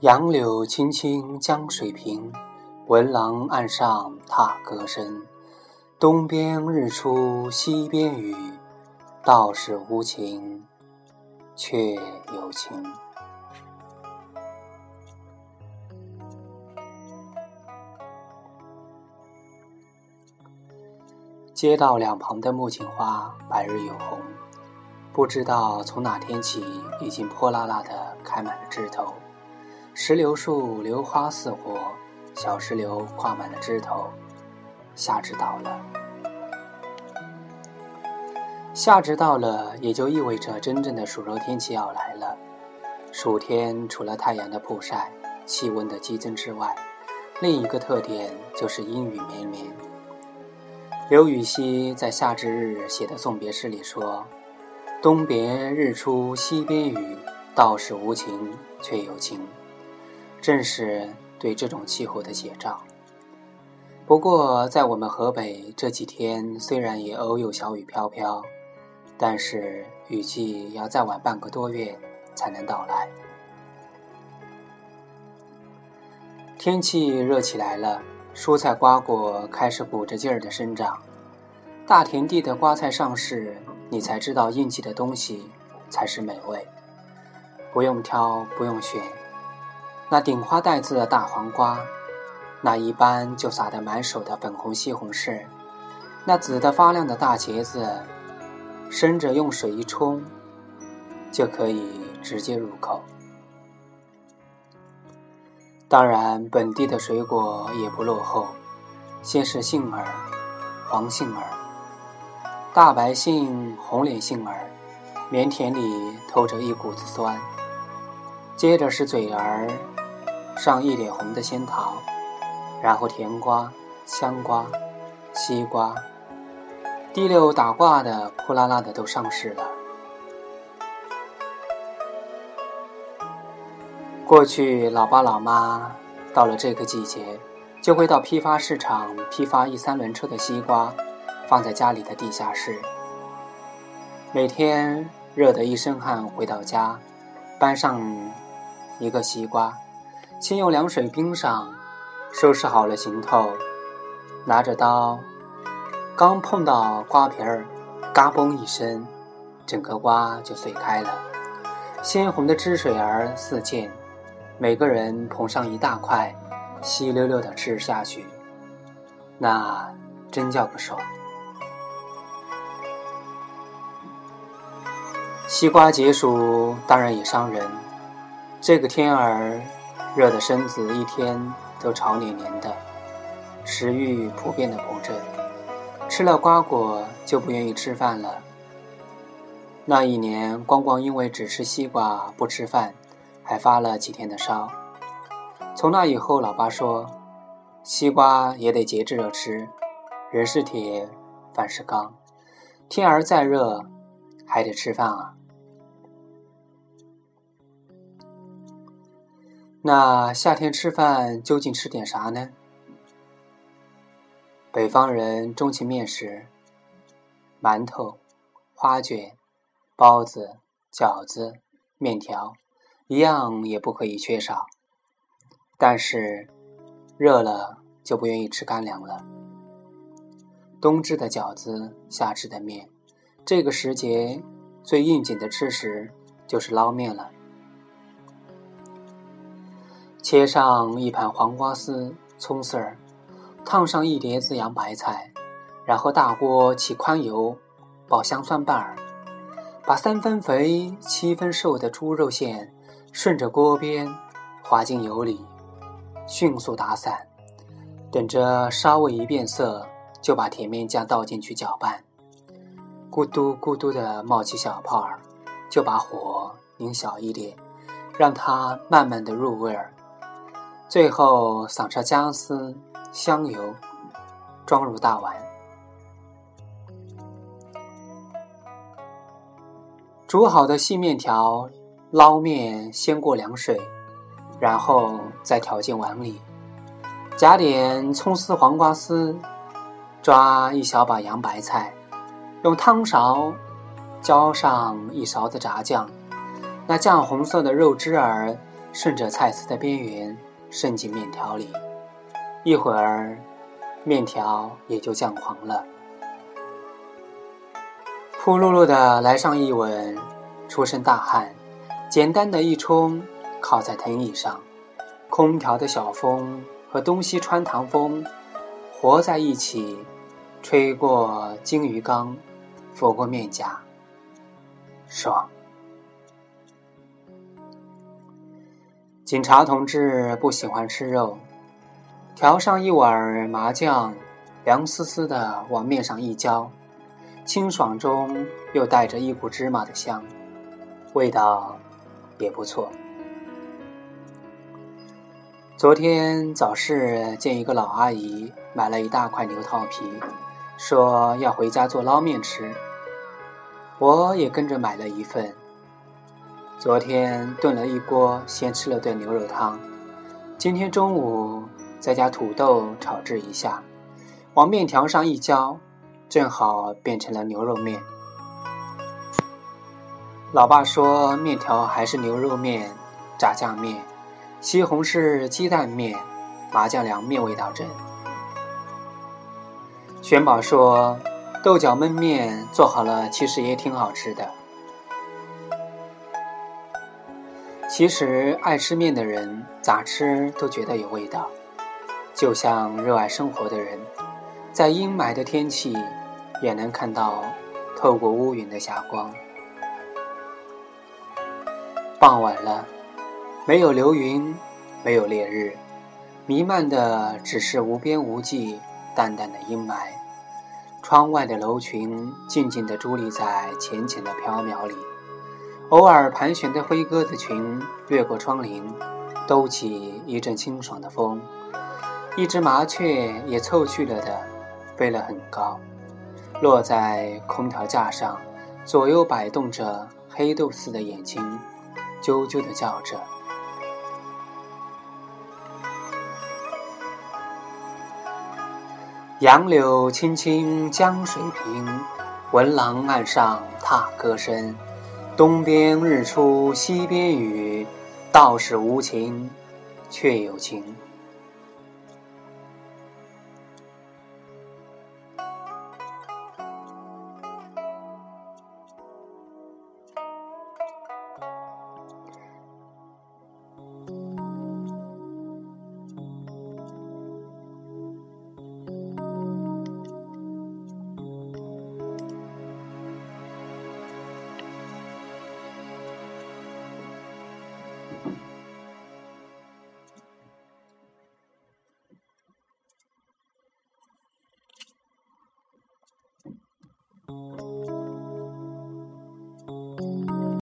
杨柳青青江水平，闻郎岸上踏歌声。东边日出西边雨，道是无晴却有晴。街道两旁的木槿花白日有红，不知道从哪天起，已经破辣辣的开满了枝头。石榴树榴花似火，小石榴挂满了枝头。夏至到了，夏至到了，也就意味着真正的暑热天气要来了。暑天除了太阳的曝晒、气温的激增之外，另一个特点就是阴雨绵绵。刘禹锡在夏至日写的送别诗里说：“东边日出西边雨，道是无晴却有晴。”正是对这种气候的写照。不过，在我们河北这几天，虽然也偶有小雨飘飘，但是雨季要再晚半个多月才能到来。天气热起来了。蔬菜瓜果开始鼓着劲儿的生长，大田地的瓜菜上市，你才知道应季的东西才是美味。不用挑，不用选，那顶花带刺的大黄瓜，那一般就撒得满手的粉红西红柿，那紫的发亮的大茄子，生着用水一冲，就可以直接入口。当然，本地的水果也不落后。先是杏儿、黄杏儿、大白杏、红脸杏儿，绵甜里透着一股子酸。接着是嘴儿上一脸红的仙桃，然后甜瓜、香瓜、西瓜，第六打挂的扑啦啦的都上市了。过去，老爸老妈到了这个季节，就会到批发市场批发一三轮车的西瓜，放在家里的地下室。每天热得一身汗回到家，搬上一个西瓜，先用凉水冰上，收拾好了行头，拿着刀，刚碰到瓜皮儿，嘎嘣一声，整个瓜就碎开了，鲜红的汁水儿四溅。每个人捧上一大块，稀溜溜的吃下去，那真叫个爽。西瓜解暑当然也伤人，这个天儿热的身子一天都潮黏黏的，食欲普遍的不振，吃了瓜果就不愿意吃饭了。那一年，光光因为只吃西瓜不吃饭。还发了几天的烧。从那以后，老爸说：“西瓜也得节制着吃，人是铁，饭是钢，天儿再热，还得吃饭啊。”那夏天吃饭究竟吃点啥呢？北方人钟情面食，馒头、花卷、包子、饺子、面条。一样也不可以缺少，但是热了就不愿意吃干粮了。冬至的饺子，夏至的面，这个时节最应景的吃食就是捞面了。切上一盘黄瓜丝、葱丝儿，烫上一碟子洋白菜，然后大锅起宽油，爆香蒜瓣儿，把三分肥七分瘦的猪肉馅。顺着锅边滑进油里，迅速打散，等着稍微一变色，就把甜面酱倒进去搅拌，咕嘟咕嘟的冒起小泡儿，就把火拧小一点，让它慢慢的入味儿，最后撒上姜丝、香油，装入大碗，煮好的细面条。捞面先过凉水，然后再调进碗里，加点葱丝、黄瓜丝，抓一小把洋白菜，用汤勺浇上一勺子炸酱，那酱红色的肉汁儿顺着菜丝的边缘渗进面条里，一会儿，面条也就酱黄了。扑噜噜的来上一吻，出身大汗，简单的一冲，靠在藤椅上，空调的小风和东西穿堂风活在一起，吹过金鱼缸，拂过面颊，爽。警察同志不喜欢吃肉，调上一碗麻酱，凉丝丝的往面上一浇，清爽中又带着一股芝麻的香，味道也不错。昨天早市见一个老阿姨买了一大块牛套皮，说要回家做捞面吃，我也跟着买了一份。昨天炖了一锅，先吃了顿牛肉汤。今天中午再加土豆炒制一下，往面条上一浇，正好变成了牛肉面。老爸说面条还是牛肉面、炸酱面、西红柿鸡蛋面、麻酱凉面味道正。玄宝说豆角焖面做好了，其实也挺好吃的。其实爱吃面的人咋吃都觉得有味道，就像热爱生活的人，在阴霾的天气也能看到透过乌云的霞光。傍晚了，没有流云，没有烈日，弥漫的只是无边无际、淡淡的阴霾。窗外的楼群静静地伫立在浅浅的缥缈里。偶尔盘旋的灰鸽子群掠过窗棂，兜起一阵清爽的风。一只麻雀也凑趣了的飞了很高，落在空调架上，左右摆动着黑豆似的眼睛，啾啾的叫着。杨柳青青江水平，闻郎岸上踏歌声。东边日出西边雨，道是无晴却有晴。